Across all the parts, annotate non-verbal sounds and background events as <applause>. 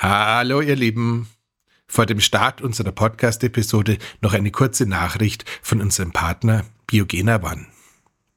Hallo ihr Lieben. Vor dem Start unserer Podcast-Episode noch eine kurze Nachricht von unserem Partner Biogena One.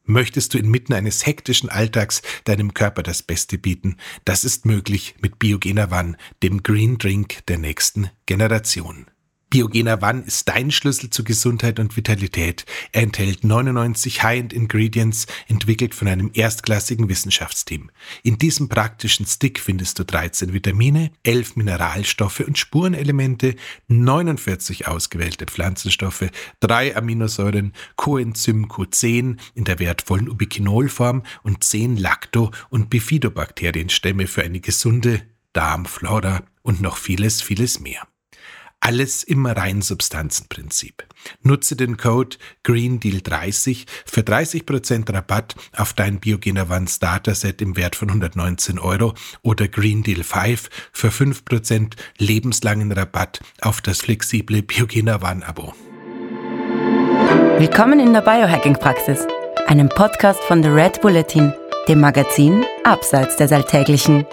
Möchtest du inmitten eines hektischen Alltags deinem Körper das Beste bieten? Das ist möglich mit Biogena One, dem Green Drink der nächsten Generation. Biogener One ist dein Schlüssel zu Gesundheit und Vitalität. Er enthält 99 High-End-Ingredients, entwickelt von einem erstklassigen Wissenschaftsteam. In diesem praktischen Stick findest du 13 Vitamine, 11 Mineralstoffe und Spurenelemente, 49 ausgewählte Pflanzenstoffe, 3 Aminosäuren, Coenzym Q10 in der wertvollen Ubiquinolform und 10 Lacto- und Bifidobakterienstämme für eine gesunde Darmflora und noch vieles, vieles mehr. Alles im Reinsubstanzenprinzip. Nutze den Code GREENDEAL30 für 30% Rabatt auf dein Biogener One Starter Set im Wert von 119 Euro oder GreenDeal5 für 5% lebenslangen Rabatt auf das flexible Biogener One Abo. Willkommen in der Biohacking-Praxis, einem Podcast von The Red Bulletin, dem Magazin Abseits des Alltäglichen.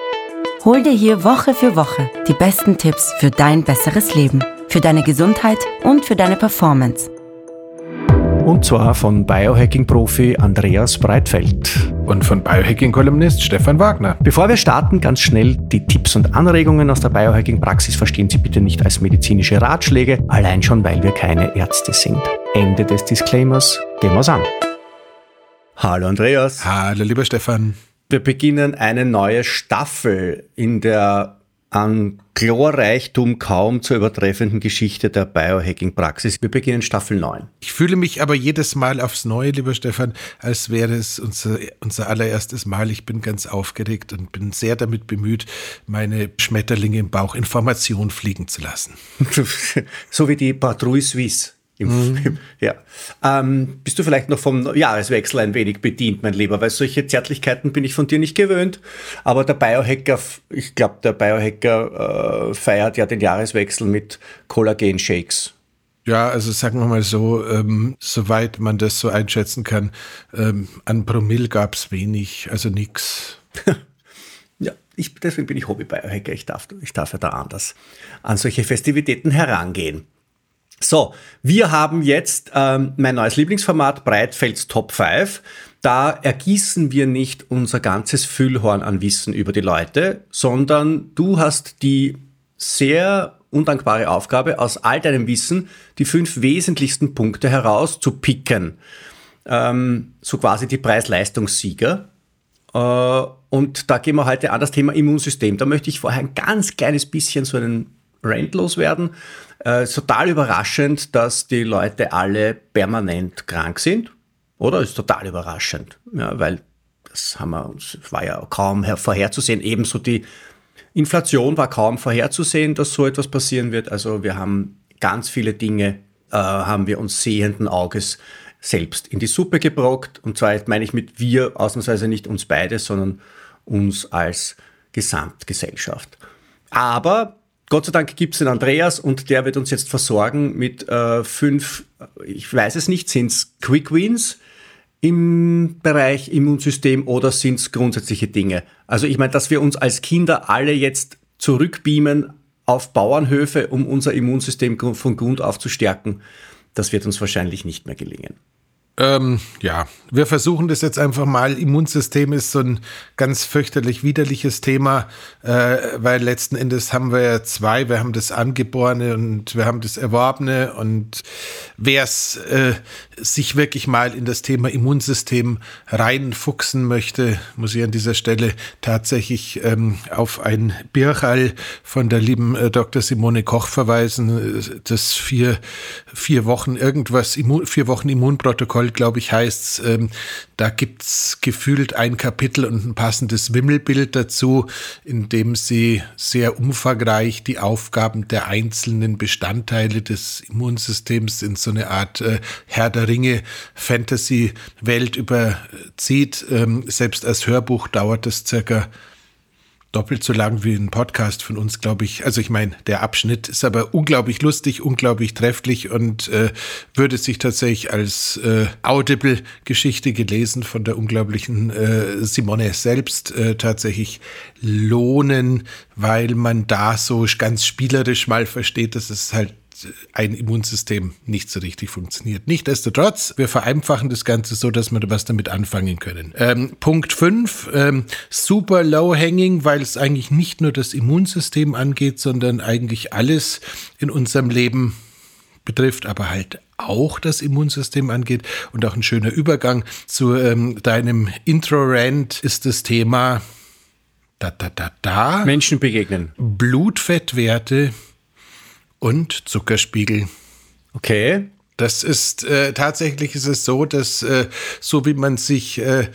Hol dir hier Woche für Woche die besten Tipps für dein besseres Leben, für deine Gesundheit und für deine Performance. Und zwar von Biohacking-Profi Andreas Breitfeld. Und von Biohacking-Kolumnist Stefan Wagner. Bevor wir starten, ganz schnell die Tipps und Anregungen aus der Biohacking-Praxis verstehen Sie bitte nicht als medizinische Ratschläge, allein schon, weil wir keine Ärzte sind. Ende des Disclaimers. Gehen wir's an. Hallo Andreas. Hallo lieber Stefan. Wir beginnen eine neue Staffel in der an Chlorreichtum kaum zu übertreffenden Geschichte der Biohacking-Praxis. Wir beginnen Staffel 9. Ich fühle mich aber jedes Mal aufs Neue, lieber Stefan, als wäre es unser, unser allererstes Mal. Ich bin ganz aufgeregt und bin sehr damit bemüht, meine Schmetterlinge im Bauch Information fliegen zu lassen. <laughs> so wie die Patrouille Suisse. Im, mhm. ja. Ähm, bist du vielleicht noch vom Jahreswechsel ein wenig bedient, mein Lieber? Weil solche Zärtlichkeiten bin ich von dir nicht gewöhnt. Aber der Biohacker, ich glaube, der Biohacker äh, feiert ja den Jahreswechsel mit Kollagen-Shakes. Ja, also sagen wir mal so, ähm, soweit man das so einschätzen kann, ähm, an Promille gab es wenig, also nix. <laughs> ja, ich, deswegen bin ich Hobby-Biohacker. Ich darf, ich darf ja da anders an solche Festivitäten herangehen. So, wir haben jetzt ähm, mein neues Lieblingsformat, Breitfelds Top 5. Da ergießen wir nicht unser ganzes Füllhorn an Wissen über die Leute, sondern du hast die sehr undankbare Aufgabe, aus all deinem Wissen die fünf wesentlichsten Punkte herauszupicken. Ähm, so quasi die Preis-Leistungssieger. Äh, und da gehen wir heute an das Thema Immunsystem. Da möchte ich vorher ein ganz kleines bisschen so einen Rant loswerden. Äh, total überraschend, dass die Leute alle permanent krank sind. Oder? Ist total überraschend. Ja, weil das haben wir uns, war ja kaum vorherzusehen. Ebenso die Inflation war kaum vorherzusehen, dass so etwas passieren wird. Also wir haben ganz viele Dinge, äh, haben wir uns sehenden Auges selbst in die Suppe gebrockt. Und zwar meine ich mit wir ausnahmsweise nicht uns beide, sondern uns als Gesamtgesellschaft. Aber Gott sei Dank gibt es den Andreas und der wird uns jetzt versorgen mit äh, fünf, ich weiß es nicht, sind es Quick Wins im Bereich Immunsystem oder sind es grundsätzliche Dinge? Also ich meine, dass wir uns als Kinder alle jetzt zurückbeamen auf Bauernhöfe, um unser Immunsystem von Grund auf zu stärken, das wird uns wahrscheinlich nicht mehr gelingen. Ähm, ja, wir versuchen das jetzt einfach mal. Immunsystem ist so ein ganz fürchterlich widerliches Thema, äh, weil letzten Endes haben wir ja zwei. Wir haben das Angeborene und wir haben das Erworbene. Und wer es äh, sich wirklich mal in das Thema Immunsystem reinfuchsen möchte, muss ich an dieser Stelle tatsächlich ähm, auf ein Birchall von der lieben äh, Dr. Simone Koch verweisen. Das vier, vier Wochen irgendwas, Immun, vier Wochen Immunprotokoll glaube ich, heißt ähm, da gibt's gefühlt ein Kapitel und ein passendes Wimmelbild dazu, in dem sie sehr umfangreich die Aufgaben der einzelnen Bestandteile des Immunsystems in so eine Art äh, Herr der Ringe Fantasy-Welt überzieht. Ähm, selbst als Hörbuch dauert es circa doppelt so lang wie ein Podcast von uns, glaube ich. Also ich meine, der Abschnitt ist aber unglaublich lustig, unglaublich trefflich und äh, würde sich tatsächlich als äh, Audible-Geschichte gelesen von der unglaublichen äh, Simone selbst äh, tatsächlich lohnen, weil man da so ganz spielerisch mal versteht, dass es halt ein Immunsystem nicht so richtig funktioniert. Nichtsdestotrotz, wir vereinfachen das Ganze so, dass wir was damit anfangen können. Ähm, Punkt 5, ähm, super low-hanging, weil es eigentlich nicht nur das Immunsystem angeht, sondern eigentlich alles in unserem Leben betrifft, aber halt auch das Immunsystem angeht. Und auch ein schöner Übergang zu ähm, deinem Intro-Rant ist das Thema da, da, da, da. Menschen begegnen. Blutfettwerte und Zuckerspiegel. Okay. Das ist äh, tatsächlich ist es so, dass äh, so wie man sich äh,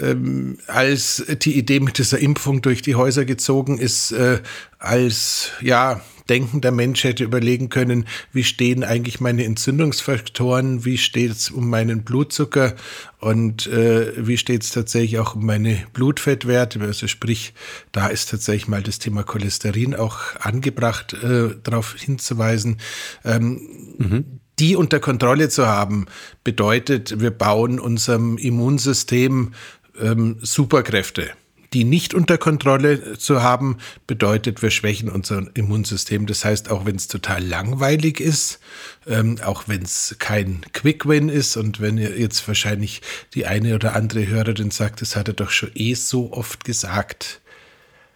ähm, als die Idee mit dieser Impfung durch die Häuser gezogen ist, äh, als ja denkender Mensch hätte überlegen können, wie stehen eigentlich meine Entzündungsfaktoren, wie steht es um meinen Blutzucker und äh, wie steht es tatsächlich auch um meine Blutfettwerte. Also sprich, da ist tatsächlich mal das Thema Cholesterin auch angebracht, äh, darauf hinzuweisen. Ähm, mhm die unter Kontrolle zu haben, bedeutet, wir bauen unserem Immunsystem ähm, Superkräfte die nicht unter Kontrolle zu haben, bedeutet, wir schwächen unser Immunsystem. Das heißt, auch wenn es total langweilig ist, ähm, auch wenn es kein Quick-Win ist und wenn ihr jetzt wahrscheinlich die eine oder andere Hörerin sagt, das hat er doch schon eh so oft gesagt,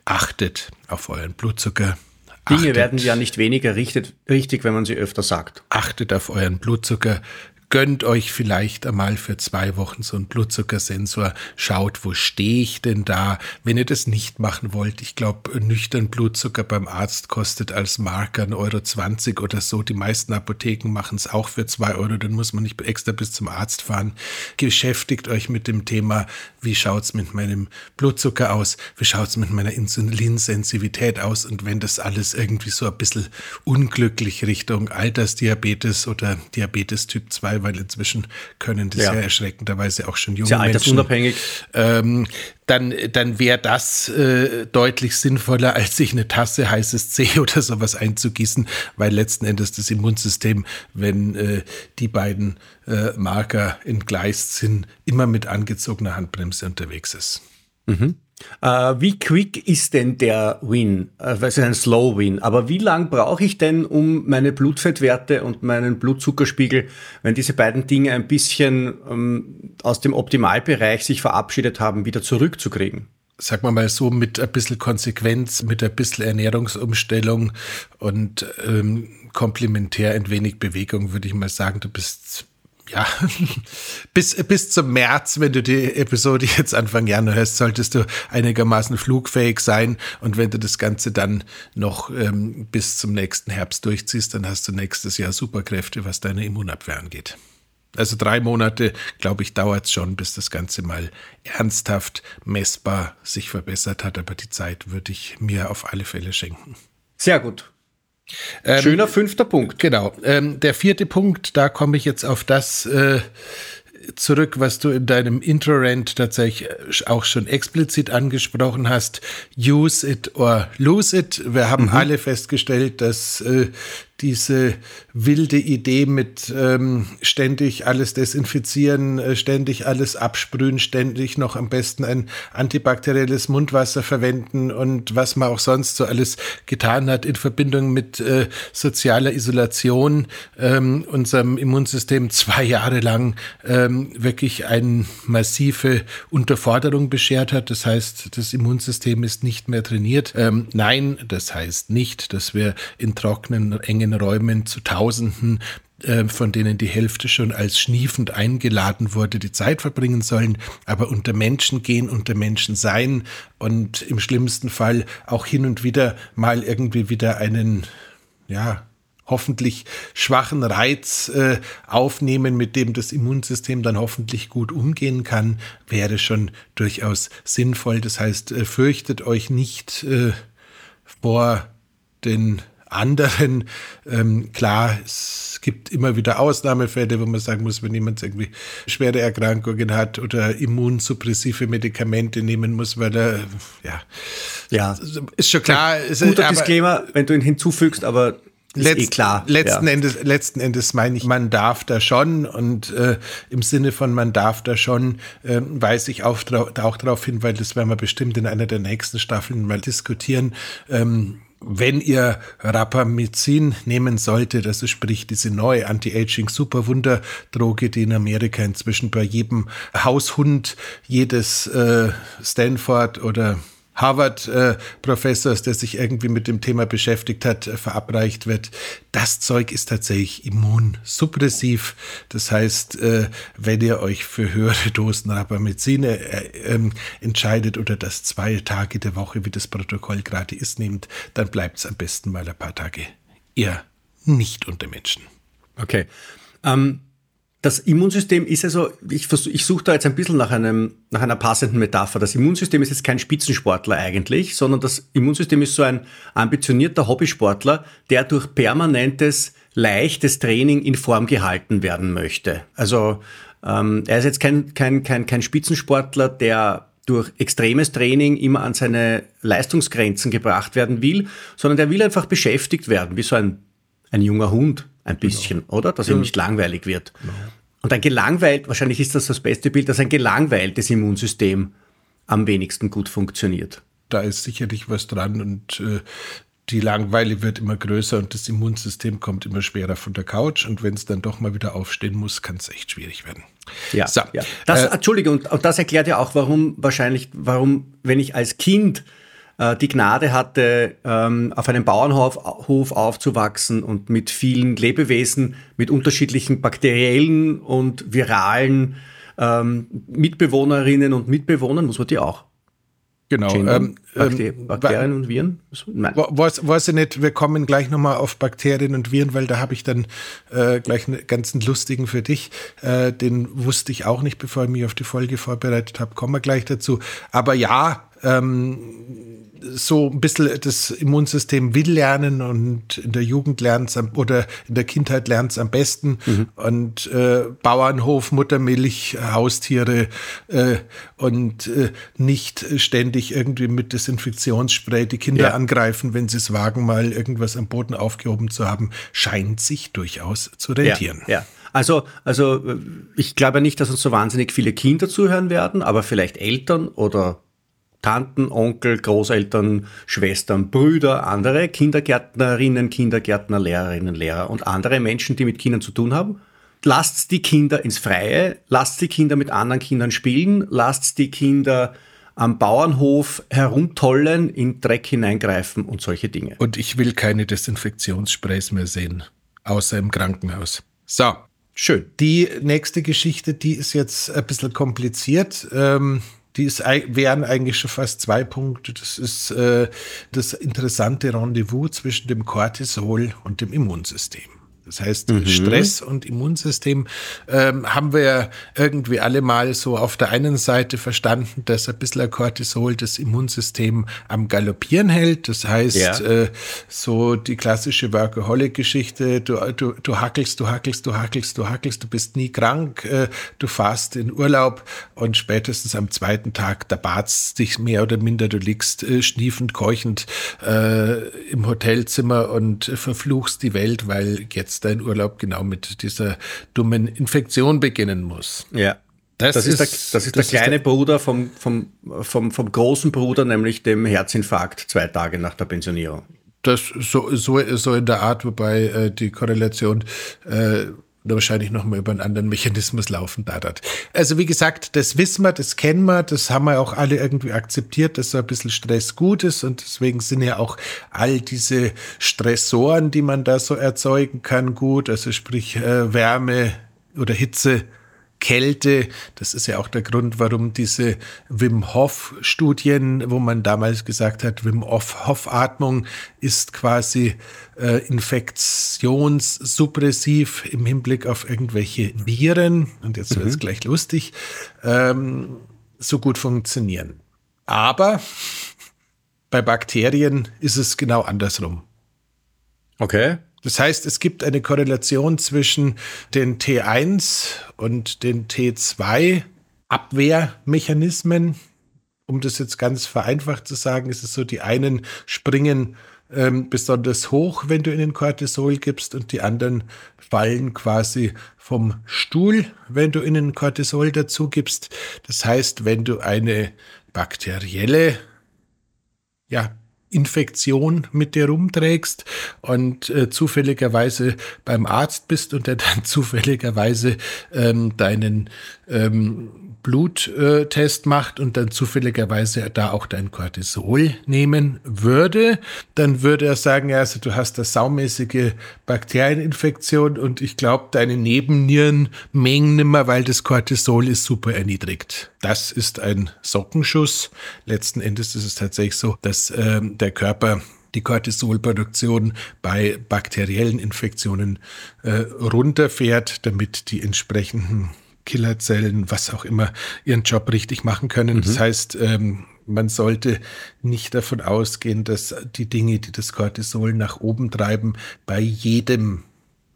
achtet auf euren Blutzucker. Dinge achtet, werden ja nicht weniger richtig, richtig, wenn man sie öfter sagt. Achtet auf euren Blutzucker, gönnt euch vielleicht einmal für zwei Wochen so einen Blutzuckersensor, schaut, wo stehe ich denn da, wenn ihr das nicht machen wollt. Ich glaube, nüchtern Blutzucker beim Arzt kostet als Marker 1,20 Euro oder so. Die meisten Apotheken machen es auch für zwei Euro, dann muss man nicht extra bis zum Arzt fahren. Beschäftigt euch mit dem Thema, wie schaut es mit meinem Blutzucker aus, wie schaut es mit meiner Insulinsensitivität aus und wenn das alles irgendwie so ein bisschen unglücklich Richtung Altersdiabetes oder Diabetes Typ 2 weil inzwischen können das ja, ja erschreckenderweise auch schon junge Sehr altersunabhängig. Ähm, dann, dann wäre das äh, deutlich sinnvoller, als sich eine Tasse heißes Tee <laughs> oder sowas einzugießen, weil letzten Endes das Immunsystem, wenn äh, die beiden äh, Marker entgleist sind, immer mit angezogener Handbremse unterwegs ist. Mhm. Uh, wie quick ist denn der Win? Uh, ist ein Slow Win. Aber wie lang brauche ich denn, um meine Blutfettwerte und meinen Blutzuckerspiegel, wenn diese beiden Dinge ein bisschen um, ähm, aus dem Optimalbereich sich verabschiedet haben, wieder zurückzukriegen? Sagen wir mal so, mit ein bisschen Konsequenz, mit ein bisschen Ernährungsumstellung und ähm, komplementär ein wenig Bewegung, würde ich mal sagen, du bist ja, <laughs> bis, bis zum März, wenn du die Episode jetzt Anfang Januar hörst, solltest du einigermaßen flugfähig sein. Und wenn du das Ganze dann noch ähm, bis zum nächsten Herbst durchziehst, dann hast du nächstes Jahr Superkräfte, was deine Immunabwehr angeht. Also drei Monate, glaube ich, dauert es schon, bis das Ganze mal ernsthaft messbar sich verbessert hat. Aber die Zeit würde ich mir auf alle Fälle schenken. Sehr gut. Ähm, Schöner fünfter Punkt. Genau. Ähm, der vierte Punkt, da komme ich jetzt auf das äh, zurück, was du in deinem Intro-Rant tatsächlich auch schon explizit angesprochen hast. Use it or lose it. Wir haben mhm. alle festgestellt, dass äh, diese wilde Idee mit ähm, ständig alles desinfizieren, äh, ständig alles absprühen, ständig noch am besten ein antibakterielles Mundwasser verwenden und was man auch sonst so alles getan hat in Verbindung mit äh, sozialer Isolation ähm, unserem Immunsystem zwei Jahre lang ähm, wirklich eine massive Unterforderung beschert hat. Das heißt, das Immunsystem ist nicht mehr trainiert. Ähm, nein, das heißt nicht, dass wir in trockenen, engen engen Räumen zu Tausenden äh, von denen die Hälfte schon als schniefend eingeladen wurde, die Zeit verbringen sollen, aber unter Menschen gehen, unter Menschen sein und im schlimmsten Fall auch hin und wieder mal irgendwie wieder einen, ja, hoffentlich schwachen Reiz äh, aufnehmen, mit dem das Immunsystem dann hoffentlich gut umgehen kann, wäre schon durchaus sinnvoll. Das heißt, äh, fürchtet euch nicht äh, vor den anderen. Ähm, klar, es gibt immer wieder Ausnahmefälle, wo man sagen muss, wenn jemand irgendwie schwere Erkrankungen hat oder immunsuppressive Medikamente nehmen muss, weil er, ja, ja. ist schon klar. Guter Disclaimer, wenn du ihn hinzufügst, aber ist Letzt, eh klar. Letzten, ja. Endes, letzten Endes meine ich, man darf da schon und äh, im Sinne von man darf da schon, äh, weise ich auch, auch darauf hin, weil das werden wir bestimmt in einer der nächsten Staffeln mal diskutieren. Ähm, wenn ihr Rapamycin nehmen solltet, also sprich diese neue Anti-Aging Superwunderdroge, die in Amerika inzwischen bei jedem Haushund jedes äh, Stanford oder Harvard-Professors, der sich irgendwie mit dem Thema beschäftigt hat, äh, verabreicht wird. Das Zeug ist tatsächlich immunsuppressiv. Das heißt, äh, wenn ihr euch für höhere Dosen Rapamycine äh, ähm, entscheidet oder das zwei Tage der Woche, wie das Protokoll gerade ist, nehmt, dann bleibt es am besten mal ein paar Tage eher nicht unter Menschen. Okay. Ähm das Immunsystem ist also, ich, ich suche da jetzt ein bisschen nach, einem, nach einer passenden Metapher. Das Immunsystem ist jetzt kein Spitzensportler eigentlich, sondern das Immunsystem ist so ein ambitionierter Hobbysportler, der durch permanentes, leichtes Training in Form gehalten werden möchte. Also ähm, er ist jetzt kein, kein, kein, kein Spitzensportler, der durch extremes Training immer an seine Leistungsgrenzen gebracht werden will, sondern der will einfach beschäftigt werden, wie so ein, ein junger Hund ein genau. bisschen, genau. oder? Dass ja. ihm nicht langweilig wird. Genau. Und ein gelangweilt, wahrscheinlich ist das das beste Bild, dass ein gelangweiltes Immunsystem am wenigsten gut funktioniert. Da ist sicherlich was dran und äh, die Langeweile wird immer größer und das Immunsystem kommt immer schwerer von der Couch und wenn es dann doch mal wieder aufstehen muss, kann es echt schwierig werden. Ja, so, ja. Das, äh, Entschuldige, und, und das erklärt ja auch, warum wahrscheinlich, warum, wenn ich als Kind die Gnade hatte, ähm, auf einem Bauernhof aufzuwachsen und mit vielen Lebewesen, mit unterschiedlichen bakteriellen und viralen ähm, Mitbewohnerinnen und Mitbewohnern, muss man die auch Genau. Ähm, ähm, Bakterien und Viren? Nein. Weiß, weiß ich nicht, wir kommen gleich nochmal auf Bakterien und Viren, weil da habe ich dann äh, gleich einen ganzen lustigen für dich. Äh, den wusste ich auch nicht, bevor ich mich auf die Folge vorbereitet habe. Kommen wir gleich dazu. Aber ja, ähm, so ein bisschen das Immunsystem will lernen und in der Jugend lernt es oder in der Kindheit lernt es am besten. Mhm. Und äh, Bauernhof, Muttermilch, Haustiere äh, und äh, nicht ständig irgendwie mit Desinfektionsspray die Kinder ja. angreifen, wenn sie es wagen, mal irgendwas am Boden aufgehoben zu haben, scheint sich durchaus zu rentieren. Ja, ja. Also, also ich glaube nicht, dass uns so wahnsinnig viele Kinder zuhören werden, aber vielleicht Eltern oder Tanten, Onkel, Großeltern, Schwestern, Brüder, andere Kindergärtnerinnen, Kindergärtner, Lehrerinnen, Lehrer und andere Menschen, die mit Kindern zu tun haben. Lasst die Kinder ins Freie, lasst die Kinder mit anderen Kindern spielen, lasst die Kinder am Bauernhof herumtollen, in Dreck hineingreifen und solche Dinge. Und ich will keine Desinfektionssprays mehr sehen, außer im Krankenhaus. So. Schön. Die nächste Geschichte, die ist jetzt ein bisschen kompliziert. Ähm, die ist, wären eigentlich schon fast zwei Punkte. Das ist äh, das interessante Rendezvous zwischen dem Cortisol und dem Immunsystem. Das heißt, mhm. Stress und Immunsystem ähm, haben wir irgendwie alle mal so auf der einen Seite verstanden, dass ein bisschen Cortisol das Immunsystem am Galoppieren hält. Das heißt, ja. äh, so die klassische Workaholic-Geschichte, du, du, du hackelst, du hackelst, du hackelst, du hackelst, du bist nie krank, äh, du fahrst in Urlaub und spätestens am zweiten Tag, da badst dich mehr oder minder, du liegst äh, schniefend, keuchend äh, im Hotelzimmer und verfluchst die Welt, weil jetzt jetzt dein Urlaub genau mit dieser dummen Infektion beginnen muss. Ja. Das, das ist, der, das ist das der kleine ist der, Bruder vom, vom, vom, vom großen Bruder, nämlich dem Herzinfarkt zwei Tage nach der Pensionierung. Das so, so, so in der Art, wobei äh, die Korrelation äh, wahrscheinlich nochmal über einen anderen Mechanismus laufen da dort. Also wie gesagt, das wissen wir, das kennen wir, das haben wir auch alle irgendwie akzeptiert, dass so ein bisschen Stress gut ist und deswegen sind ja auch all diese Stressoren, die man da so erzeugen kann, gut, also sprich äh, Wärme oder Hitze Kälte. Das ist ja auch der Grund, warum diese Wim Hof Studien, wo man damals gesagt hat, Wim Hof Atmung ist quasi äh, infektionssuppressiv im Hinblick auf irgendwelche Viren. Und jetzt wird es mhm. gleich lustig. Ähm, so gut funktionieren. Aber bei Bakterien ist es genau andersrum. Okay. Das heißt, es gibt eine Korrelation zwischen den T1 und den T2 Abwehrmechanismen. Um das jetzt ganz vereinfacht zu sagen, ist es so, die einen springen ähm, besonders hoch, wenn du ihnen Cortisol gibst und die anderen fallen quasi vom Stuhl, wenn du ihnen Cortisol dazu gibst. Das heißt, wenn du eine bakterielle ja, Infektion mit dir rumträgst und äh, zufälligerweise beim Arzt bist und der dann <laughs> zufälligerweise ähm, deinen ähm, Bluttest macht und dann zufälligerweise da auch dein Cortisol nehmen würde, dann würde er sagen, ja, also du hast eine saumäßige Bakterieninfektion und ich glaube, deine Nebennieren mengen nimmer, weil das Cortisol ist super erniedrigt. Das ist ein Sockenschuss. Letzten Endes ist es tatsächlich so, dass äh, der Körper die Cortisolproduktion bei bakteriellen Infektionen äh, runterfährt, damit die entsprechenden Killerzellen, was auch immer, ihren Job richtig machen können. Mhm. Das heißt, ähm, man sollte nicht davon ausgehen, dass die Dinge, die das Cortisol nach oben treiben, bei jedem,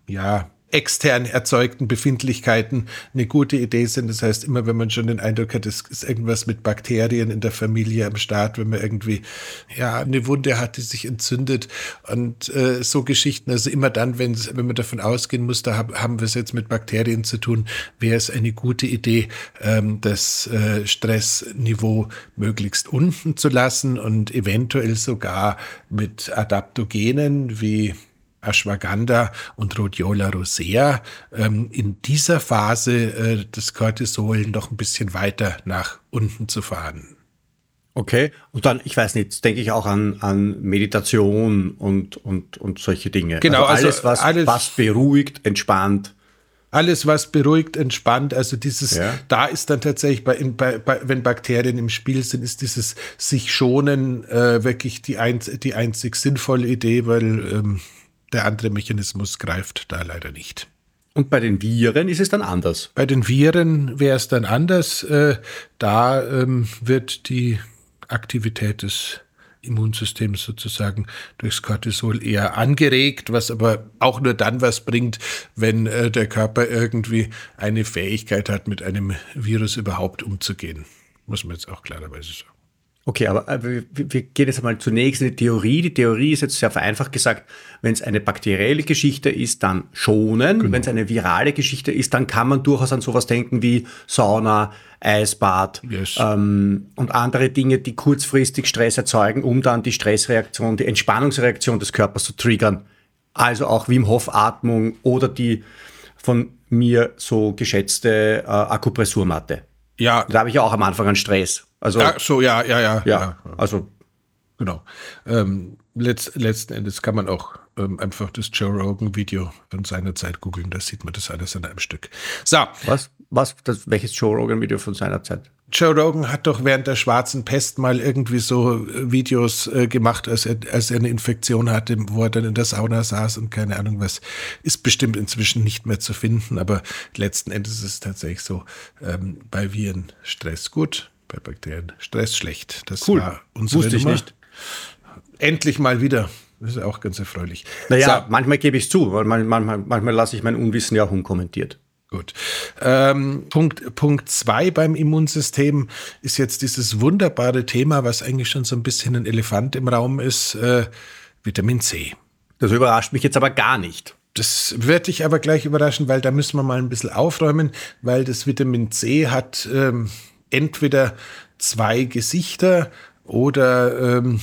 ja, extern erzeugten Befindlichkeiten eine gute Idee sind. Das heißt, immer wenn man schon den Eindruck hat, es ist irgendwas mit Bakterien in der Familie am Start, wenn man irgendwie ja eine Wunde hat, die sich entzündet und äh, so Geschichten. Also immer dann, wenn, man davon ausgehen muss, da hab, haben wir es jetzt mit Bakterien zu tun, wäre es eine gute Idee, ähm, das äh, Stressniveau möglichst unten zu lassen und eventuell sogar mit Adaptogenen wie Ashwagandha und Rhodiola rosea ähm, in dieser Phase äh, das Cortisol noch ein bisschen weiter nach unten zu fahren. Okay, und dann, ich weiß nicht, denke ich auch an, an Meditation und, und, und solche Dinge. Genau, also alles, also was, alles, was beruhigt, entspannt. Alles, was beruhigt, entspannt, also dieses, ja. da ist dann tatsächlich, bei, bei, bei, wenn Bakterien im Spiel sind, ist dieses sich schonen äh, wirklich die, ein, die einzig sinnvolle Idee, weil ähm, der andere Mechanismus greift da leider nicht. Und bei den Viren ist es dann anders? Bei den Viren wäre es dann anders. Äh, da ähm, wird die Aktivität des Immunsystems sozusagen durchs Cortisol eher angeregt, was aber auch nur dann was bringt, wenn äh, der Körper irgendwie eine Fähigkeit hat, mit einem Virus überhaupt umzugehen. Muss man jetzt auch klarerweise sagen. Okay, aber äh, wir, gehen jetzt einmal zunächst in die Theorie. Die Theorie ist jetzt sehr vereinfacht gesagt, wenn es eine bakterielle Geschichte ist, dann schonen. Genau. Wenn es eine virale Geschichte ist, dann kann man durchaus an sowas denken wie Sauna, Eisbad yes. ähm, und andere Dinge, die kurzfristig Stress erzeugen, um dann die Stressreaktion, die Entspannungsreaktion des Körpers zu triggern. Also auch Wim Hof Atmung oder die von mir so geschätzte äh, Akupressurmatte. Ja. Da habe ich ja auch am Anfang an Stress. Also, ja, so, ja, ja, ja. Ja, ja. also. Genau. Ähm, letzt, letzten Endes kann man auch ähm, einfach das Joe Rogan-Video von seiner Zeit googeln, da sieht man das alles in einem Stück. So. Was? Was? Das, welches Joe Rogan-Video von seiner Zeit? Joe Rogan hat doch während der schwarzen Pest mal irgendwie so äh, Videos äh, gemacht, als er, als er eine Infektion hatte, wo er dann in der Sauna saß und keine Ahnung was. Ist bestimmt inzwischen nicht mehr zu finden, aber letzten Endes ist es tatsächlich so, ähm, bei Viren Stress gut, bei Bakterien Stress schlecht. Das cool. war unsere Wusste Nummer. ich nicht. Endlich mal wieder. Das ist auch ganz erfreulich. Naja, so. manchmal gebe ich zu, weil manchmal, manchmal lasse ich mein Unwissen ja auch unkommentiert. Gut. Ähm, Punkt, Punkt zwei beim Immunsystem ist jetzt dieses wunderbare Thema, was eigentlich schon so ein bisschen ein Elefant im Raum ist, äh, Vitamin C. Das überrascht mich jetzt aber gar nicht. Das wird dich aber gleich überraschen, weil da müssen wir mal ein bisschen aufräumen, weil das Vitamin C hat ähm, entweder zwei Gesichter oder ähm,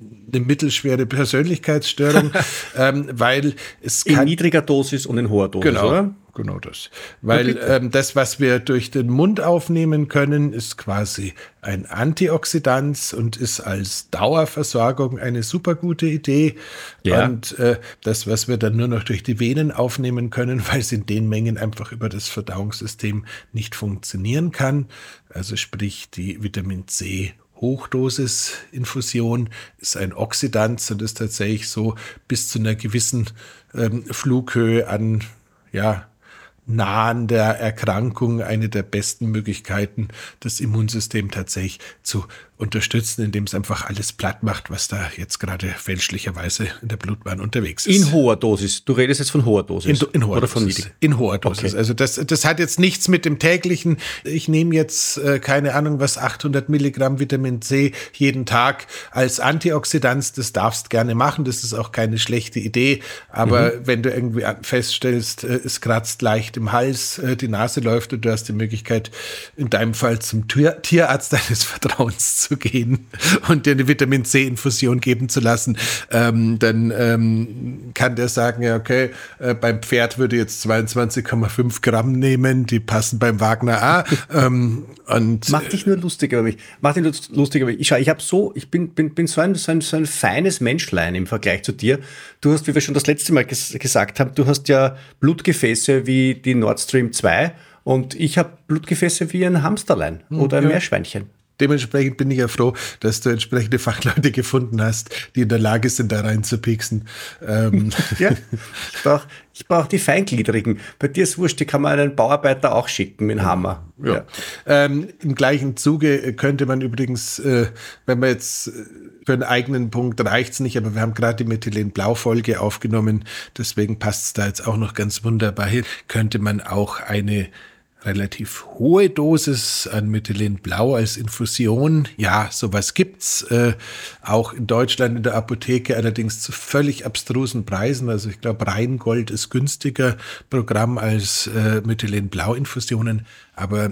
eine mittelschwere Persönlichkeitsstörung, <laughs> ähm, weil es in niedriger Dosis und in hoher Dosis, genau, oder? Genau das. Weil ähm, das, was wir durch den Mund aufnehmen können, ist quasi ein Antioxidant und ist als Dauerversorgung eine super gute Idee. Ja. Und äh, das, was wir dann nur noch durch die Venen aufnehmen können, <laughs> weil es in den Mengen einfach über das Verdauungssystem nicht funktionieren kann, also sprich die Vitamin C Hochdosis-Infusion ist ein Oxidant. Und ist tatsächlich so bis zu einer gewissen ähm, Flughöhe an ja, nahen der Erkrankung eine der besten Möglichkeiten, das Immunsystem tatsächlich zu unterstützen, indem es einfach alles platt macht, was da jetzt gerade fälschlicherweise in der Blutbahn unterwegs ist. In hoher Dosis. Du redest jetzt von hoher Dosis. In, in hoher oder Dosis. Von in hoher Dosis. Okay. Also das, das hat jetzt nichts mit dem täglichen, ich nehme jetzt äh, keine Ahnung was, 800 Milligramm Vitamin C jeden Tag als Antioxidant. Das darfst gerne machen. Das ist auch keine schlechte Idee. Aber mhm. wenn du irgendwie feststellst, äh, es kratzt leicht im Hals, äh, die Nase läuft und du hast die Möglichkeit, in deinem Fall zum Tierarzt <laughs> deines Vertrauens zu zu gehen und dir eine Vitamin C-Infusion geben zu lassen, ähm, dann ähm, kann der sagen, ja, okay, äh, beim Pferd würde jetzt 22,5 Gramm nehmen, die passen beim Wagner A. <laughs> ähm, und Mach dich nur lustig über mich. Mach dich nur lustig über mich. Ich, ich habe so, ich bin, bin, bin so, ein, so, ein, so ein feines Menschlein im Vergleich zu dir. Du hast, wie wir schon das letzte Mal ges gesagt haben, du hast ja Blutgefäße wie die Nord Stream 2 und ich habe Blutgefäße wie ein Hamsterlein hm, oder ein ja. Meerschweinchen dementsprechend bin ich ja froh, dass du entsprechende <laughs> Fachleute gefunden hast, die in der Lage sind, da reinzupieksen. Ähm. <laughs> ja, ich brauche ich brauch die Feingliedrigen. Bei dir ist wurscht, die kann man einen Bauarbeiter auch schicken mit dem Hammer. Ja. ja. Ähm, Im gleichen Zuge könnte man übrigens, äh, wenn man jetzt äh, für einen eigenen Punkt reicht es nicht, aber wir haben gerade die Methylen-Blau-Folge aufgenommen, deswegen passt es da jetzt auch noch ganz wunderbar hin, könnte man auch eine relativ hohe Dosis an Methylenblau als Infusion. Ja, sowas gibt's äh, auch in Deutschland in der Apotheke, allerdings zu völlig abstrusen Preisen. Also ich glaube, Rheingold ist günstiger Programm als äh, Methylenblau-Infusionen, aber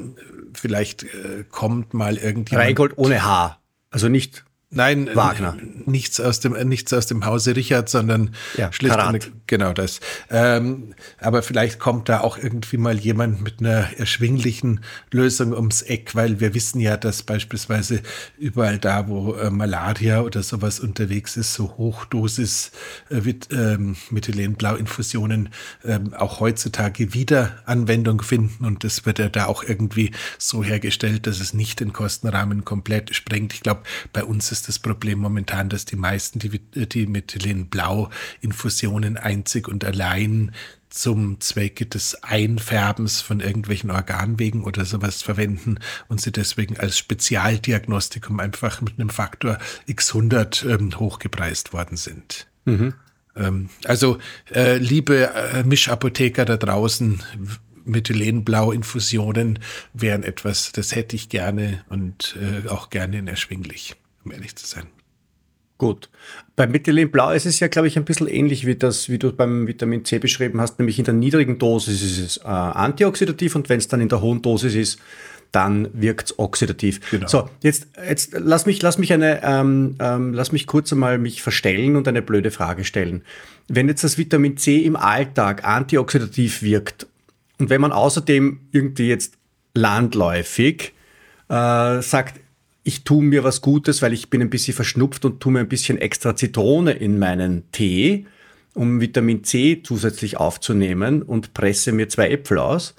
vielleicht äh, kommt mal irgendjemand. Rheingold ohne H, also nicht Nein, Wagner. nichts aus dem nichts aus dem Hause Richard, sondern ja, schlicht und, genau das. Ähm, aber vielleicht kommt da auch irgendwie mal jemand mit einer erschwinglichen Lösung ums Eck, weil wir wissen ja, dass beispielsweise überall da, wo äh, Malaria oder sowas unterwegs ist, so Hochdosis äh, mit, ähm, Methylenblau-Infusionen ähm, auch heutzutage wieder Anwendung finden und das wird ja da auch irgendwie so hergestellt, dass es nicht den Kostenrahmen komplett sprengt. Ich glaube, bei uns ist ist das Problem momentan, dass die meisten die, die Methylenblau-Infusionen einzig und allein zum Zwecke des Einfärbens von irgendwelchen Organwegen oder sowas verwenden und sie deswegen als Spezialdiagnostikum einfach mit einem Faktor x100 ähm, hochgepreist worden sind. Mhm. Ähm, also, äh, liebe äh, Mischapotheker da draußen, Methylenblau-Infusionen wären etwas, das hätte ich gerne und äh, auch gerne in erschwinglich um ehrlich zu sein. Gut. Beim Methylenblau ist es ja, glaube ich, ein bisschen ähnlich wie das, wie du beim Vitamin C beschrieben hast, nämlich in der niedrigen Dosis ist es äh, antioxidativ und wenn es dann in der hohen Dosis ist, dann wirkt es oxidativ. Genau. So, jetzt, jetzt lass mich, lass mich eine, ähm, ähm, lass mich kurz einmal mich verstellen und eine blöde Frage stellen. Wenn jetzt das Vitamin C im Alltag antioxidativ wirkt und wenn man außerdem irgendwie jetzt landläufig äh, sagt, ich tue mir was Gutes, weil ich bin ein bisschen verschnupft und tue mir ein bisschen extra Zitrone in meinen Tee, um Vitamin C zusätzlich aufzunehmen und presse mir zwei Äpfel aus.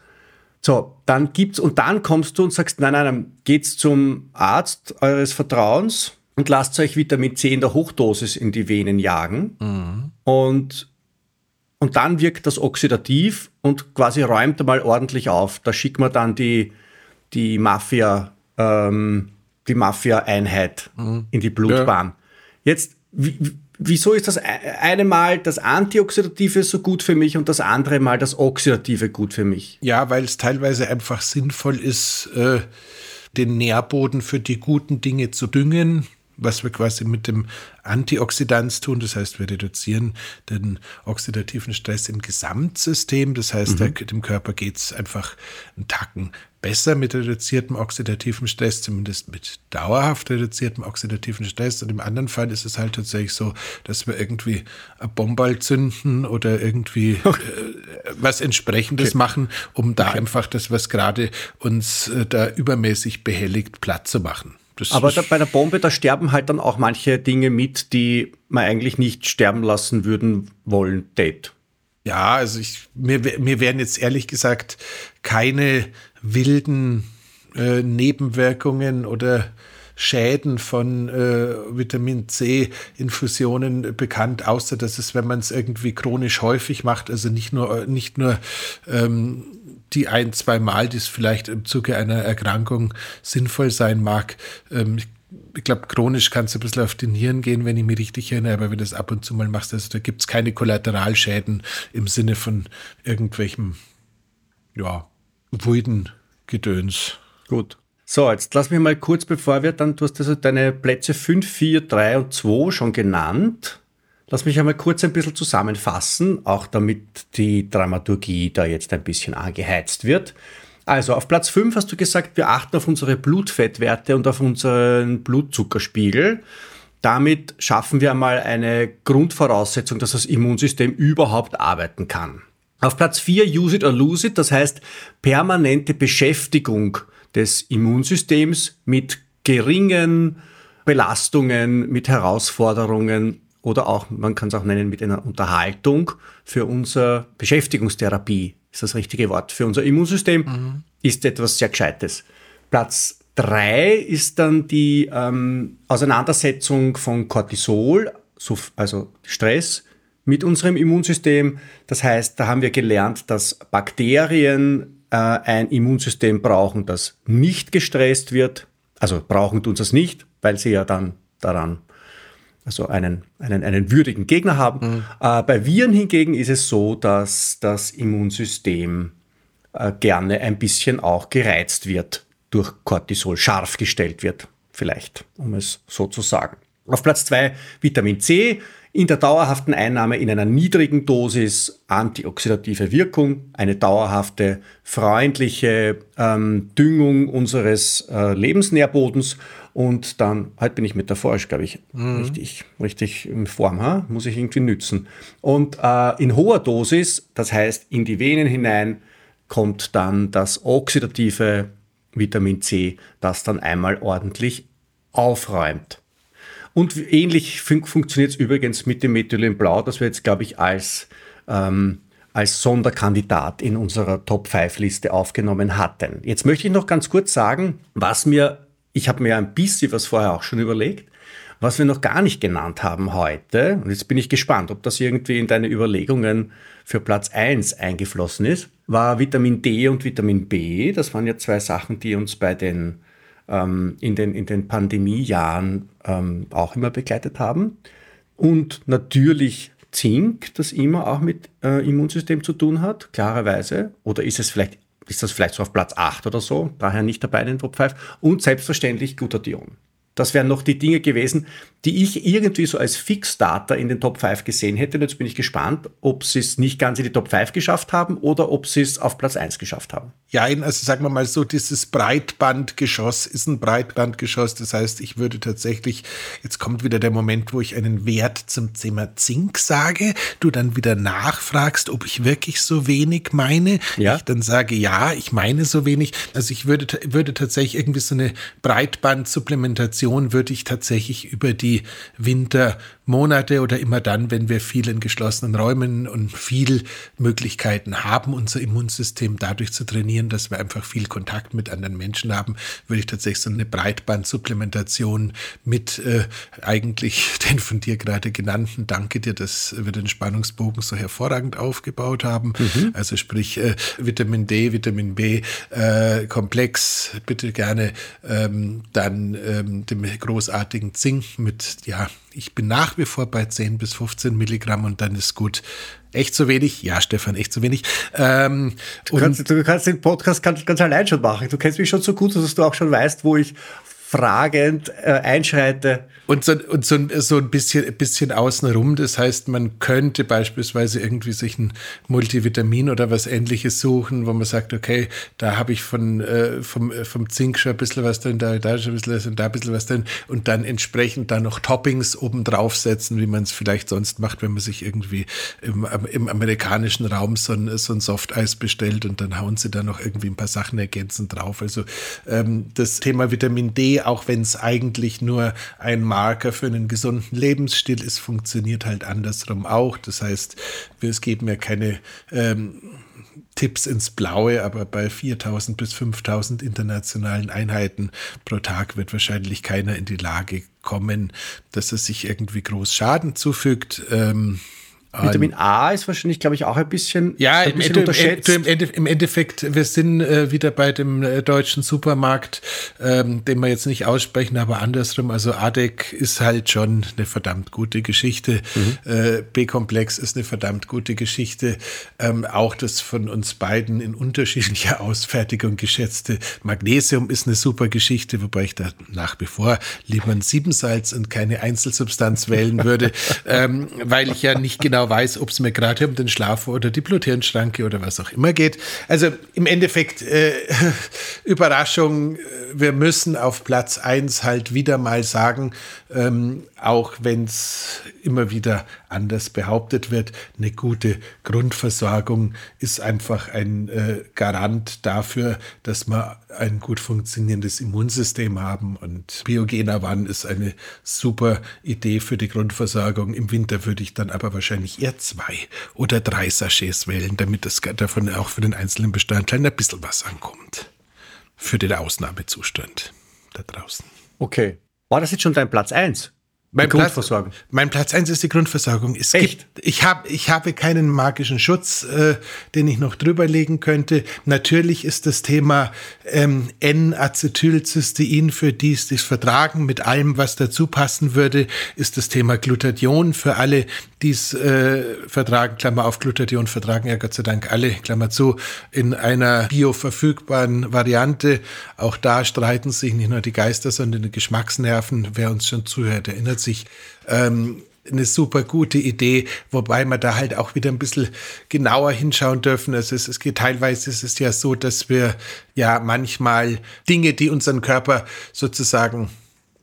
So, dann gibt's, und dann kommst du und sagst, nein, nein, dann geht's zum Arzt eures Vertrauens und lasst euch Vitamin C in der Hochdosis in die Venen jagen. Mhm. Und, und dann wirkt das oxidativ und quasi räumt mal ordentlich auf. Da schickt man dann die, die Mafia, ähm, die Mafia-Einheit mhm. in die Blutbahn. Ja. Jetzt, wieso ist das eine Mal das Antioxidative so gut für mich und das andere Mal das Oxidative gut für mich? Ja, weil es teilweise einfach sinnvoll ist, äh, den Nährboden für die guten Dinge zu düngen was wir quasi mit dem Antioxidans tun. Das heißt, wir reduzieren den oxidativen Stress im Gesamtsystem. Das heißt, mhm. der, dem Körper geht es einfach einen Tacken besser mit reduziertem oxidativen Stress, zumindest mit dauerhaft reduziertem oxidativen Stress. Und im anderen Fall ist es halt tatsächlich so, dass wir irgendwie ein Bomball zünden oder irgendwie <laughs> okay. äh, was entsprechendes okay. machen, um da okay. einfach das, was gerade uns äh, da übermäßig behelligt, platt zu machen. Das Aber da, bei der Bombe, da sterben halt dann auch manche Dinge mit, die man eigentlich nicht sterben lassen würden wollen, tät. Ja, also ich, mir, mir wären jetzt ehrlich gesagt keine wilden äh, Nebenwirkungen oder Schäden von äh, Vitamin C-Infusionen bekannt, außer dass es, wenn man es irgendwie chronisch häufig macht, also nicht nur, nicht nur ähm, die ein, zwei Mal, die es vielleicht im Zuge einer Erkrankung sinnvoll sein mag. Ähm, ich glaube, chronisch kann es ein bisschen auf die Nieren gehen, wenn ich mich richtig erinnere, aber wenn du das ab und zu mal machst, also da gibt es keine Kollateralschäden im Sinne von irgendwelchem, ja, wilden Gedöns. Gut. So, jetzt lass mich mal kurz, bevor wir dann, du hast also deine Plätze 5, 4, 3 und 2 schon genannt. Lass mich einmal kurz ein bisschen zusammenfassen, auch damit die Dramaturgie da jetzt ein bisschen angeheizt wird. Also auf Platz 5 hast du gesagt, wir achten auf unsere Blutfettwerte und auf unseren Blutzuckerspiegel. Damit schaffen wir einmal eine Grundvoraussetzung, dass das Immunsystem überhaupt arbeiten kann. Auf Platz 4 Use it or lose it, das heißt permanente Beschäftigung des Immunsystems mit geringen Belastungen, mit Herausforderungen oder auch, man kann es auch nennen, mit einer Unterhaltung für unsere Beschäftigungstherapie ist das richtige Wort, für unser Immunsystem, mhm. ist etwas sehr Gescheites. Platz drei ist dann die ähm, Auseinandersetzung von Cortisol, also Stress, mit unserem Immunsystem. Das heißt, da haben wir gelernt, dass Bakterien äh, ein Immunsystem brauchen, das nicht gestresst wird. Also brauchen tun sie es nicht, weil sie ja dann daran also einen, einen, einen würdigen Gegner haben. Mhm. Äh, bei Viren hingegen ist es so, dass das Immunsystem äh, gerne ein bisschen auch gereizt wird durch Cortisol, scharf gestellt wird, vielleicht, um es so zu sagen. Auf Platz zwei Vitamin C in der dauerhaften Einnahme in einer niedrigen Dosis antioxidative Wirkung, eine dauerhafte freundliche ähm, Düngung unseres äh, Lebensnährbodens und dann, heute bin ich metaphorisch, glaube ich, mhm. richtig, richtig in Form, ha? muss ich irgendwie nützen. Und äh, in hoher Dosis, das heißt in die Venen hinein, kommt dann das oxidative Vitamin C, das dann einmal ordentlich aufräumt. Und ähnlich fun funktioniert es übrigens mit dem Methylenblau, das wir jetzt, glaube ich, als, ähm, als Sonderkandidat in unserer Top-5-Liste aufgenommen hatten. Jetzt möchte ich noch ganz kurz sagen, was mir ich habe mir ein bisschen was vorher auch schon überlegt, was wir noch gar nicht genannt haben heute. Und jetzt bin ich gespannt, ob das irgendwie in deine Überlegungen für Platz 1 eingeflossen ist, war Vitamin D und Vitamin B. Das waren ja zwei Sachen, die uns bei den, ähm, in den, in den Pandemiejahren ähm, auch immer begleitet haben. Und natürlich Zink, das immer auch mit äh, Immunsystem zu tun hat, klarerweise. Oder ist es vielleicht ist das vielleicht so auf Platz 8 oder so, daher nicht dabei in den Top 5. Und selbstverständlich Glutathion. Das wären noch die Dinge gewesen, die ich irgendwie so als Fixstarter in den Top 5 gesehen hätte. Und jetzt bin ich gespannt, ob sie es nicht ganz in die Top 5 geschafft haben oder ob sie es auf Platz 1 geschafft haben. Ja, also sagen wir mal so, dieses Breitbandgeschoss ist ein Breitbandgeschoss. Das heißt, ich würde tatsächlich, jetzt kommt wieder der Moment, wo ich einen Wert zum Thema Zink sage, du dann wieder nachfragst, ob ich wirklich so wenig meine. Ja. Ich dann sage, ja, ich meine so wenig. Also ich würde, würde tatsächlich irgendwie so eine Breitbandsupplementation Prävention würde ich tatsächlich über die Wintermonate oder immer dann, wenn wir viel in geschlossenen Räumen und viel Möglichkeiten haben, unser Immunsystem dadurch zu trainieren, dass wir einfach viel Kontakt mit anderen Menschen haben, würde ich tatsächlich so eine Breitbandsupplementation mit äh, eigentlich <laughs> den von dir gerade genannten, danke dir, dass wir den Spannungsbogen so hervorragend aufgebaut haben. Mhm. Also sprich äh, Vitamin D, Vitamin B, äh, Komplex, bitte gerne ähm, dann ähm, dem großartigen Zink mit, ja, ich bin nach wie vor bei 10 bis 15 Milligramm und dann ist gut. Echt zu wenig? Ja, Stefan, echt zu wenig. Ähm, du, kannst, du, kannst, den Podcast ganz, ganz allein schon machen. Du kennst mich schon so gut, dass du auch schon weißt, wo ich fragend äh, einschreite. Und, so, und so, so ein bisschen, bisschen außenrum. Das heißt, man könnte beispielsweise irgendwie sich ein Multivitamin oder was ähnliches suchen, wo man sagt, okay, da habe ich von, äh, vom, äh, vom Zink schon ein bisschen was drin, da, da schon ein bisschen was drin, da ein bisschen was drin und dann entsprechend da noch Toppings oben draufsetzen, wie man es vielleicht sonst macht, wenn man sich irgendwie im, im amerikanischen Raum so ein, so ein Softeis bestellt und dann hauen sie da noch irgendwie ein paar Sachen ergänzend drauf. Also ähm, das Thema Vitamin D auch wenn es eigentlich nur ein Marker für einen gesunden Lebensstil ist, funktioniert halt andersrum auch. Das heißt, wir geben ja keine ähm, Tipps ins Blaue, aber bei 4000 bis 5000 internationalen Einheiten pro Tag wird wahrscheinlich keiner in die Lage kommen, dass er sich irgendwie groß Schaden zufügt. Ähm, Vitamin A ist wahrscheinlich, glaube ich, auch ein bisschen, ja, ein bisschen im, unterschätzt. Im, im, Endeffekt, wir sind äh, wieder bei dem äh, deutschen Supermarkt, ähm, den wir jetzt nicht aussprechen, aber andersrum. Also ADEC ist halt schon eine verdammt gute Geschichte. Mhm. Äh, B-Komplex ist eine verdammt gute Geschichte. Ähm, auch das von uns beiden in unterschiedlicher <laughs> Ausfertigung geschätzte Magnesium ist eine super Geschichte, wobei ich da nach wie vor lieber ein Siebensalz und keine Einzelsubstanz wählen würde, <laughs> ähm, weil ich ja nicht genau weiß, ob es mir gerade um den Schlaf oder die Bluthirnschranke oder was auch immer geht. Also im Endeffekt, äh, <laughs> Überraschung, äh, wir müssen auf Platz 1 halt wieder mal sagen, ähm, auch wenn es immer wieder anders behauptet wird, eine gute Grundversorgung ist einfach ein äh, Garant dafür, dass wir ein gut funktionierendes Immunsystem haben. Und Biogener Wann ist eine super Idee für die Grundversorgung. Im Winter würde ich dann aber wahrscheinlich eher zwei oder drei Sachets wählen, damit es davon auch für den einzelnen Bestandteil ein bisschen was ankommt. Für den Ausnahmezustand da draußen. Okay. War das jetzt schon dein Platz 1? Mein Platz, mein Platz 1 ist die Grundversorgung. Es Echt? Gibt, ich, hab, ich habe keinen magischen Schutz, äh, den ich noch drüber legen könnte. Natürlich ist das Thema ähm, N-Acetylcystein, für die es vertragen, mit allem, was dazu passen würde, ist das Thema Glutathion für alle, die es äh, vertragen, Klammer auf Glutathion vertragen ja Gott sei Dank alle, Klammer zu, in einer bioverfügbaren Variante. Auch da streiten sich nicht nur die Geister, sondern die Geschmacksnerven. Wer uns schon zuhört, erinnert sich. Ähm, eine super gute Idee, wobei wir da halt auch wieder ein bisschen genauer hinschauen dürfen. Also es, geht teilweise ist es ja so, dass wir ja manchmal Dinge, die unseren Körper sozusagen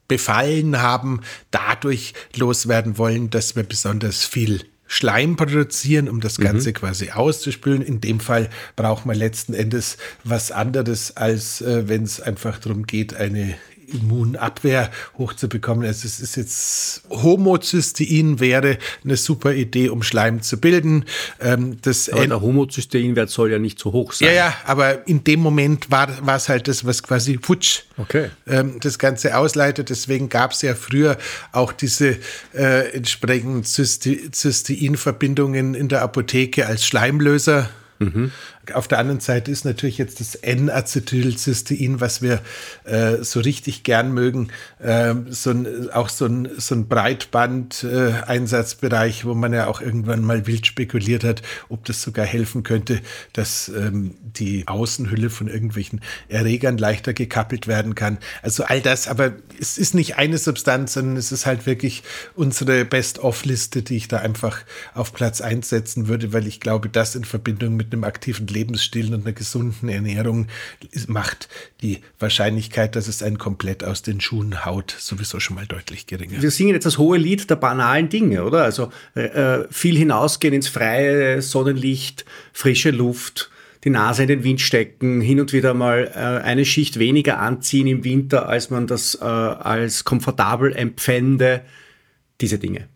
befallen haben, dadurch loswerden wollen, dass wir besonders viel Schleim produzieren, um das Ganze mhm. quasi auszuspülen. In dem Fall braucht man letzten Endes was anderes, als äh, wenn es einfach darum geht, eine Immunabwehr hochzubekommen. Also es ist jetzt Homozystein wäre eine super Idee, um Schleim zu bilden. Ähm, das aber der Homozysteinwert soll ja nicht so hoch sein. Ja, ja, aber in dem Moment war, es halt das, was quasi futsch okay. ähm, das Ganze ausleitet. Deswegen gab es ja früher auch diese äh, entsprechenden Cysteinverbindungen in der Apotheke als Schleimlöser. Mhm. Auf der anderen Seite ist natürlich jetzt das N-Acetylcystein, was wir äh, so richtig gern mögen, äh, so ein, auch so ein, so ein Breitband-Einsatzbereich, wo man ja auch irgendwann mal wild spekuliert hat, ob das sogar helfen könnte, dass ähm, die Außenhülle von irgendwelchen Erregern leichter gekappelt werden kann. Also all das, aber es ist nicht eine Substanz, sondern es ist halt wirklich unsere Best-of-Liste, die ich da einfach auf Platz einsetzen würde, weil ich glaube, das in Verbindung mit einem aktiven Lebensstil und einer gesunden Ernährung macht die Wahrscheinlichkeit, dass es einen komplett aus den Schuhen haut, sowieso schon mal deutlich geringer. Wir singen jetzt das hohe Lied der banalen Dinge, oder? Also äh, äh, viel hinausgehen ins freie Sonnenlicht, frische Luft, die Nase in den Wind stecken, hin und wieder mal äh, eine Schicht weniger anziehen im Winter, als man das äh, als komfortabel empfände. Diese Dinge.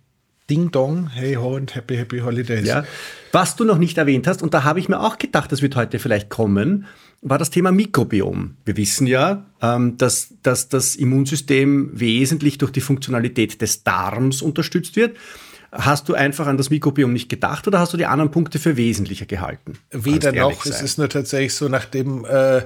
Ding Dong, Hey Ho und Happy Happy Holidays. Ja. Was du noch nicht erwähnt hast, und da habe ich mir auch gedacht, das wird heute vielleicht kommen, war das Thema Mikrobiom. Wir wissen ja, ähm, dass, dass das Immunsystem wesentlich durch die Funktionalität des Darms unterstützt wird. Hast du einfach an das Mikrobiom nicht gedacht oder hast du die anderen Punkte für wesentlicher gehalten? Weder noch. Sein. Es ist nur tatsächlich so, nachdem äh,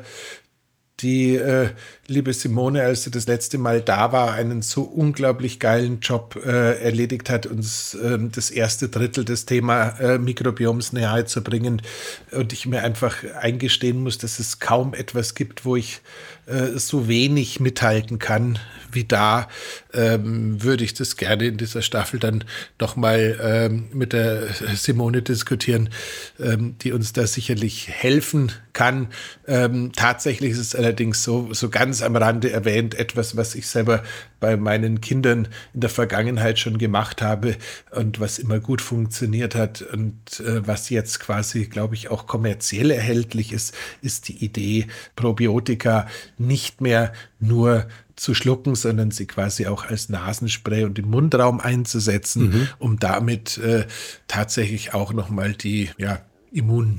die äh, liebe Simone, als sie das letzte Mal da war, einen so unglaublich geilen Job äh, erledigt hat, uns äh, das erste Drittel des Thema äh, Mikrobioms nahe zu bringen. Und ich mir einfach eingestehen muss, dass es kaum etwas gibt, wo ich äh, so wenig mithalten kann wie da, ähm, würde ich das gerne in dieser Staffel dann doch mal ähm, mit der Simone diskutieren, ähm, die uns da sicherlich helfen kann. Ähm, tatsächlich ist es allerdings so, so ganz am Rande erwähnt, etwas, was ich selber bei meinen Kindern in der Vergangenheit schon gemacht habe und was immer gut funktioniert hat und äh, was jetzt quasi, glaube ich, auch kommerziell erhältlich ist, ist die Idee, Probiotika nicht mehr nur zu schlucken, sondern sie quasi auch als Nasenspray und im Mundraum einzusetzen, mhm. um damit äh, tatsächlich auch nochmal die ja, Immun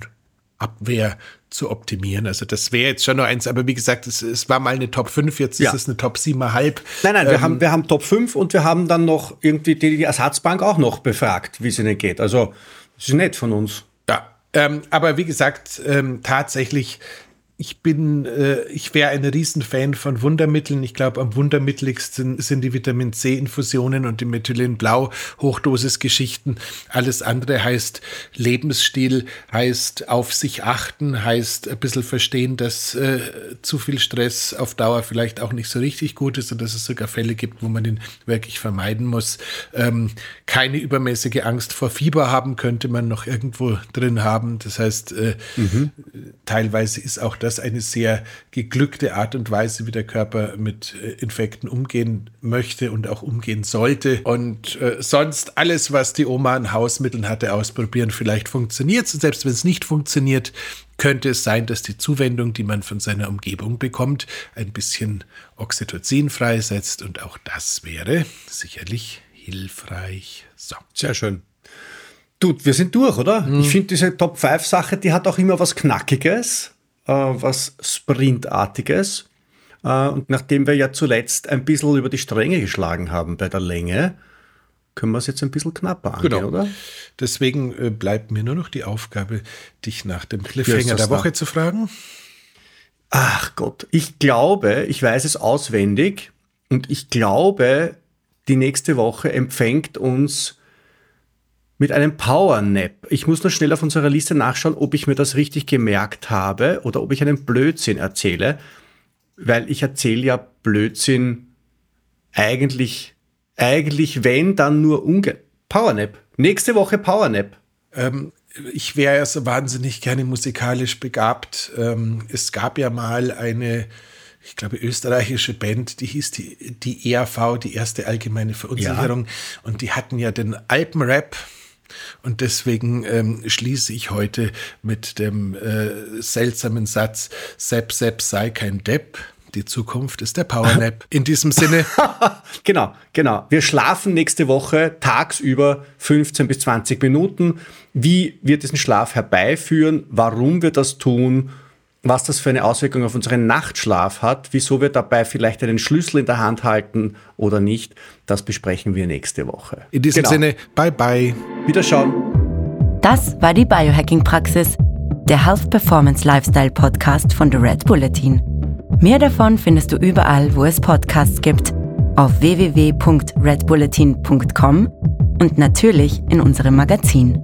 Abwehr zu optimieren. Also das wäre jetzt schon nur eins, aber wie gesagt, es, es war mal eine Top 5, jetzt ja. ist es eine Top 7,5. Nein, nein, ähm, wir, haben, wir haben Top 5 und wir haben dann noch irgendwie die, die Ersatzbank auch noch befragt, wie es ihnen geht. Also das ist nett von uns. Ja, ähm, aber wie gesagt, ähm, tatsächlich ich bin, äh, ich wäre ein Riesenfan von Wundermitteln. Ich glaube, am wundermitteligsten sind die Vitamin C-Infusionen und die Methylenblau Hochdosisgeschichten. Alles andere heißt Lebensstil, heißt auf sich achten, heißt ein bisschen verstehen, dass äh, zu viel Stress auf Dauer vielleicht auch nicht so richtig gut ist und dass es sogar Fälle gibt, wo man ihn wirklich vermeiden muss. Ähm, keine übermäßige Angst vor Fieber haben könnte man noch irgendwo drin haben. Das heißt, äh, mhm. teilweise ist auch das eine sehr geglückte Art und Weise, wie der Körper mit äh, Infekten umgehen möchte und auch umgehen sollte. Und äh, sonst alles, was die Oma an Hausmitteln hatte, ausprobieren. Vielleicht funktioniert es. Und selbst wenn es nicht funktioniert, könnte es sein, dass die Zuwendung, die man von seiner Umgebung bekommt, ein bisschen Oxytocin freisetzt. Und auch das wäre sicherlich hilfreich. So. Sehr schön. Du, wir sind durch, oder? Hm. Ich finde diese Top 5 Sache, die hat auch immer was Knackiges äh, was Sprintartiges. Äh, und nachdem wir ja zuletzt ein bisschen über die Stränge geschlagen haben bei der Länge, können wir es jetzt ein bisschen knapper angehen, genau. oder? Deswegen äh, bleibt mir nur noch die Aufgabe, dich nach dem Cliffhanger der Woche da? zu fragen. Ach Gott, ich glaube, ich weiß es auswendig und ich glaube, die nächste Woche empfängt uns mit einem Power Nap. Ich muss noch schnell auf unserer Liste nachschauen, ob ich mir das richtig gemerkt habe oder ob ich einen Blödsinn erzähle, weil ich erzähle ja Blödsinn eigentlich, eigentlich wenn, dann nur unge... Power Nap. Nächste Woche Power Nap. Ähm, ich wäre ja so wahnsinnig gerne musikalisch begabt. Ähm, es gab ja mal eine ich glaube, österreichische Band, die hieß die, die ERV, die erste allgemeine Verunsicherung. Ja. Und die hatten ja den Alpenrap und deswegen ähm, schließe ich heute mit dem äh, seltsamen Satz, Sepp, Sepp, sei kein Depp. Die Zukunft ist der Powernap. <laughs> In diesem Sinne. <laughs> genau, genau. Wir schlafen nächste Woche tagsüber 15 bis 20 Minuten. Wie wir diesen Schlaf herbeiführen, warum wir das tun was das für eine Auswirkung auf unseren Nachtschlaf hat, wieso wir dabei vielleicht einen Schlüssel in der Hand halten oder nicht, das besprechen wir nächste Woche. In diesem genau. Sinne, bye bye. Wiederschauen. Das war die Biohacking-Praxis, der Health Performance Lifestyle Podcast von The Red Bulletin. Mehr davon findest du überall, wo es Podcasts gibt, auf www.redbulletin.com und natürlich in unserem Magazin.